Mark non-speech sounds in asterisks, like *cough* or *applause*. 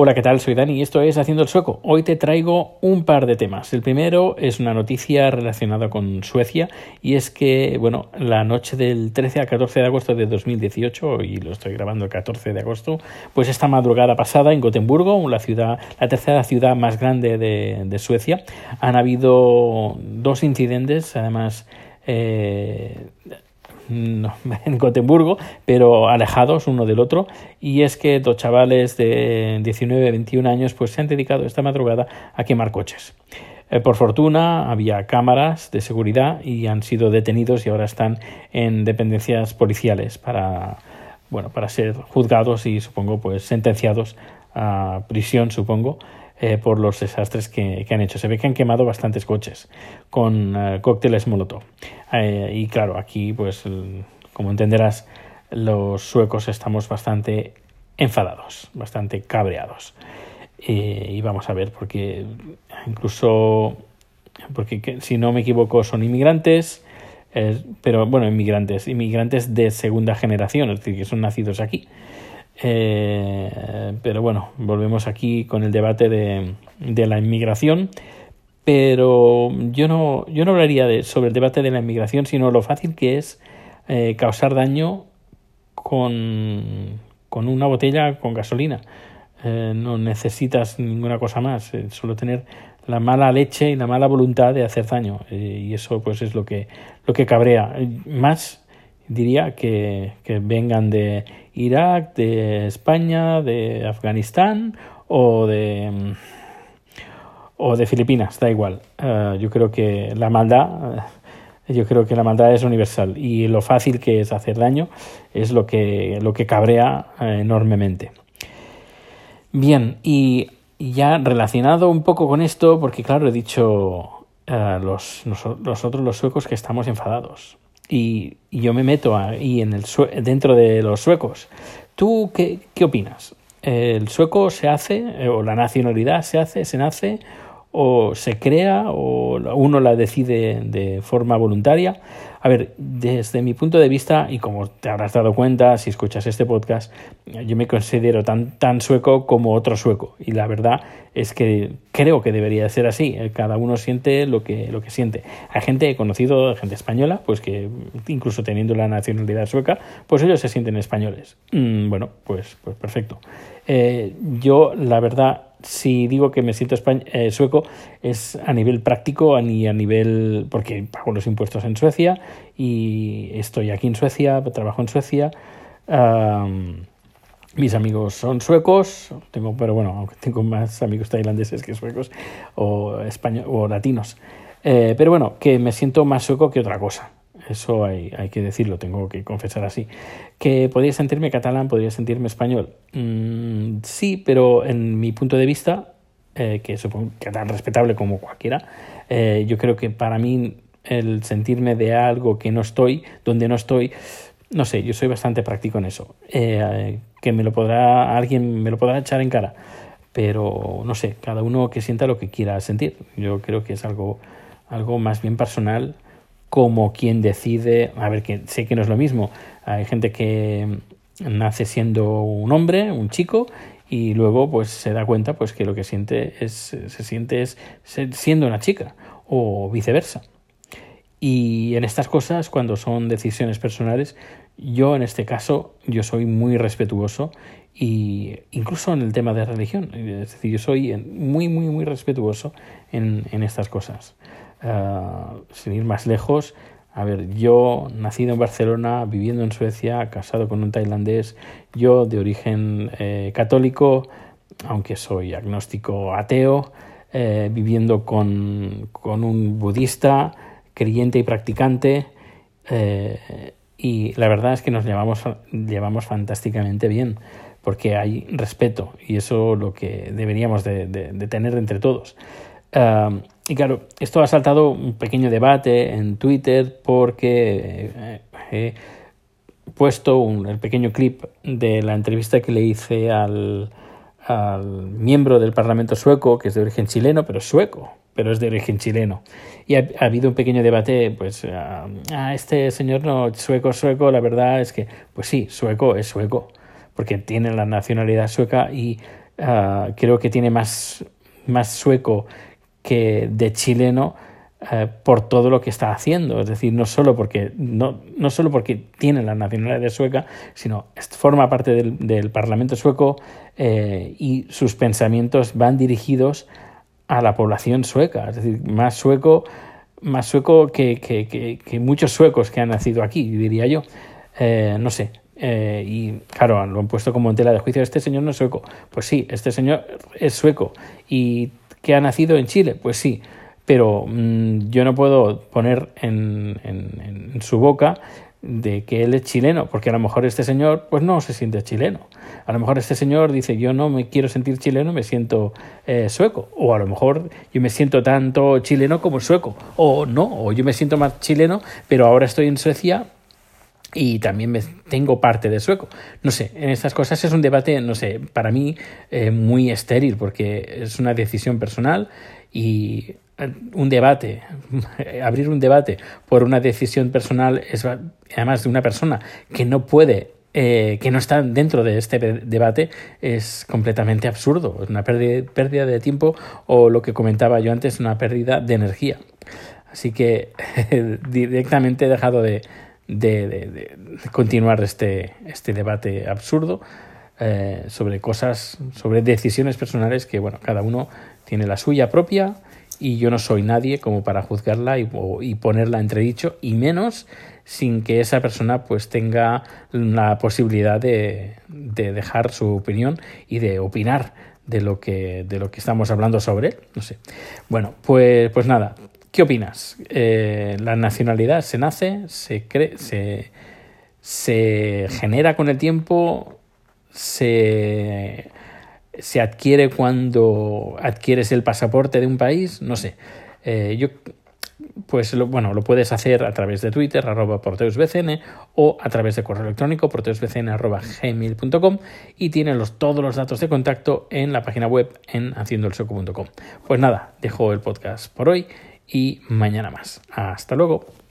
Hola, ¿qué tal? Soy Dani y esto es Haciendo el Sueco. Hoy te traigo un par de temas. El primero es una noticia relacionada con Suecia y es que, bueno, la noche del 13 al 14 de agosto de 2018, y lo estoy grabando el 14 de agosto, pues esta madrugada pasada en Gotemburgo, la ciudad, la tercera ciudad más grande de, Suecia, han habido dos incidentes, además eh, *laughs* en Gotemburgo, pero alejados uno del otro. Y es que dos chavales de 19, 21 años pues se han dedicado esta madrugada a quemar coches. Eh, por fortuna había cámaras de seguridad y han sido detenidos y ahora están en dependencias policiales para, bueno, para ser juzgados y supongo pues sentenciados a prisión, supongo, eh, por los desastres que, han hecho. Se ve que han quemado bastantes coches con eh, cócteles Molotov. Eh, y claro, aquí, pues, como entenderás, los suecos estamos bastante enfadados, bastante cabreados. y vamos a ver, porque incluso, porque si no me equivoco, son inmigrantes. pero bueno, inmigrantes, inmigrantes de segunda generación, es decir, que son nacidos aquí. Eh, pero bueno, volvemos aquí con el debate de, de, la inmigración. Pero yo no, yo no hablaría de, sobre el debate de la inmigración, sino lo fácil que es eh, causar daño con, con, una botella con gasolina. Eh, no necesitas ninguna cosa más, solo tener la mala leche y la mala voluntad de hacer daño. y eso pues es lo que, lo que cabrea. Más diría que, que vengan de Irak, de España, de Afganistán o de o de Filipinas, da igual. Uh, yo creo que la maldad uh, yo creo que la maldad es universal y lo fácil que es hacer daño es lo que lo que cabrea uh, enormemente. Bien, y, ya relacionado un poco con esto, porque claro, he dicho los, nosotros los suecos que estamos enfadados y, yo me meto ahí en el dentro de los suecos. ¿Tú qué, qué opinas? ¿El sueco se hace, eh, o la nacionalidad se hace, se nace, o se crea, o uno la decide de forma voluntaria? A ver, desde mi punto de vista, y como te habrás dado cuenta si escuchas este podcast, yo me considero tan, tan sueco como otro sueco. Y la verdad es que creo que debería ser así. Cada uno siente lo que, lo que siente. Hay gente, conocido, gente española, pues que incluso teniendo la nacionalidad sueca, pues ellos se sienten españoles. Mm, bueno, pues, pues perfecto. Eh, yo, la verdad, si digo que me siento eh, sueco es a nivel práctico ni a nivel porque pago los impuestos en Suecia y estoy aquí en Suecia trabajo en Suecia mis amigos son suecos tengo pero bueno aunque tengo más amigos tailandeses que suecos o español o latinos eh, pero bueno que me siento más sueco que otra cosa eso hay, que decirlo, tengo que confesar así. ¿Que podría sentirme catalán, podría sentirme español? Mm, sí, pero en mi punto de vista, eh, que supongo que tan respetable como cualquiera, eh, yo creo que para mí el sentirme de algo que no estoy, donde no estoy, no sé, yo soy bastante práctico en eso. Que me lo podrá, alguien me lo podrá echar en cara, pero no sé, cada uno que sienta lo que quiera sentir. Yo creo que es algo, algo más bien personal como quien decide, a ver, que sé que no es lo mismo, hay gente que nace siendo un hombre, un chico, y luego pues se da cuenta pues que lo que siente es, se siente es siendo una chica, o viceversa. Y en estas cosas, cuando son decisiones personales, yo en este caso, yo soy muy respetuoso y incluso en el tema de religión, es decir, yo soy muy, muy, muy respetuoso en, en estas cosas. Uh, sin ir más lejos, a ver, yo nacido en Barcelona, viviendo en Suecia, casado con un tailandés, yo de origen eh, católico, aunque soy agnóstico ateo, eh, viviendo con, con, un budista, creyente y practicante, eh, y la verdad es que nos llevamos, llevamos fantásticamente bien, porque hay respeto, y eso lo que deberíamos de, tener entre todos. Y claro, esto ha saltado un pequeño debate en Twitter porque eh, he puesto un, el pequeño clip de la entrevista que le hice al, al miembro del Parlamento sueco, que es de origen chileno, pero sueco, pero es de origen chileno. Y ha, habido un pequeño debate, pues, a ah, este señor no, sueco, sueco, la verdad es que, pues sí, sueco es sueco, porque tiene la nacionalidad sueca y ah, creo que tiene más, más sueco que de chileno por todo lo que está haciendo. Es decir, no solo porque, no, no solo porque tiene la nacionalidad sueca, sino forma parte del, Parlamento sueco eh, y sus pensamientos van dirigidos a la población sueca. Es decir, más sueco, más sueco que, que, muchos suecos que han nacido aquí, diría yo. Eh, no sé, y claro, lo han puesto como en tela de juicio. Este señor no es sueco. Pues sí, este señor es sueco. ¿Y que ha nacido en Chile? Pues sí pero mm, yo no puedo poner en, en, su boca de que él es chileno, porque a lo mejor este señor pues no se siente chileno. A lo mejor este señor dice yo no me quiero sentir chileno, me siento eh, sueco. O a lo mejor yo me siento tanto chileno como sueco. O no, o yo me siento más chileno, pero ahora estoy en Suecia y también me tengo parte de sueco. No sé, en estas cosas es un debate, no sé, para mí eh, muy estéril porque es una decisión personal y un debate, *laughs* abrir un debate por una decisión personal, es, además de una persona que no puede, eh, que no está dentro de este debate, es completamente absurdo. Es una pérdida, de tiempo o lo que comentaba yo antes, una pérdida de energía. Así que *laughs* directamente he dejado de, de, continuar este, este debate absurdo. Eh, sobre cosas, sobre decisiones personales que, bueno, cada uno tiene la suya propia y yo no soy nadie como para juzgarla y, y, ponerla entredicho y menos sin que esa persona pues tenga la posibilidad de, de, dejar su opinión y de opinar de lo que de lo que estamos hablando sobre él. No sé. Bueno pues pues nada. Qué opinas eh, la nacionalidad se nace se cree se se genera con el tiempo se se adquiere cuando adquieres el pasaporte de un país, no sé. Eh, yo, pues lo, bueno, lo puedes hacer a través de Twitter, arroba porteusbcn, o a través de correo electrónico, porteusbcn, arroba gmail.com, y tienes los, todos los datos de contacto en la página web en haciendoelsoco.com. Pues nada, dejo el podcast por hoy y mañana más. Hasta luego.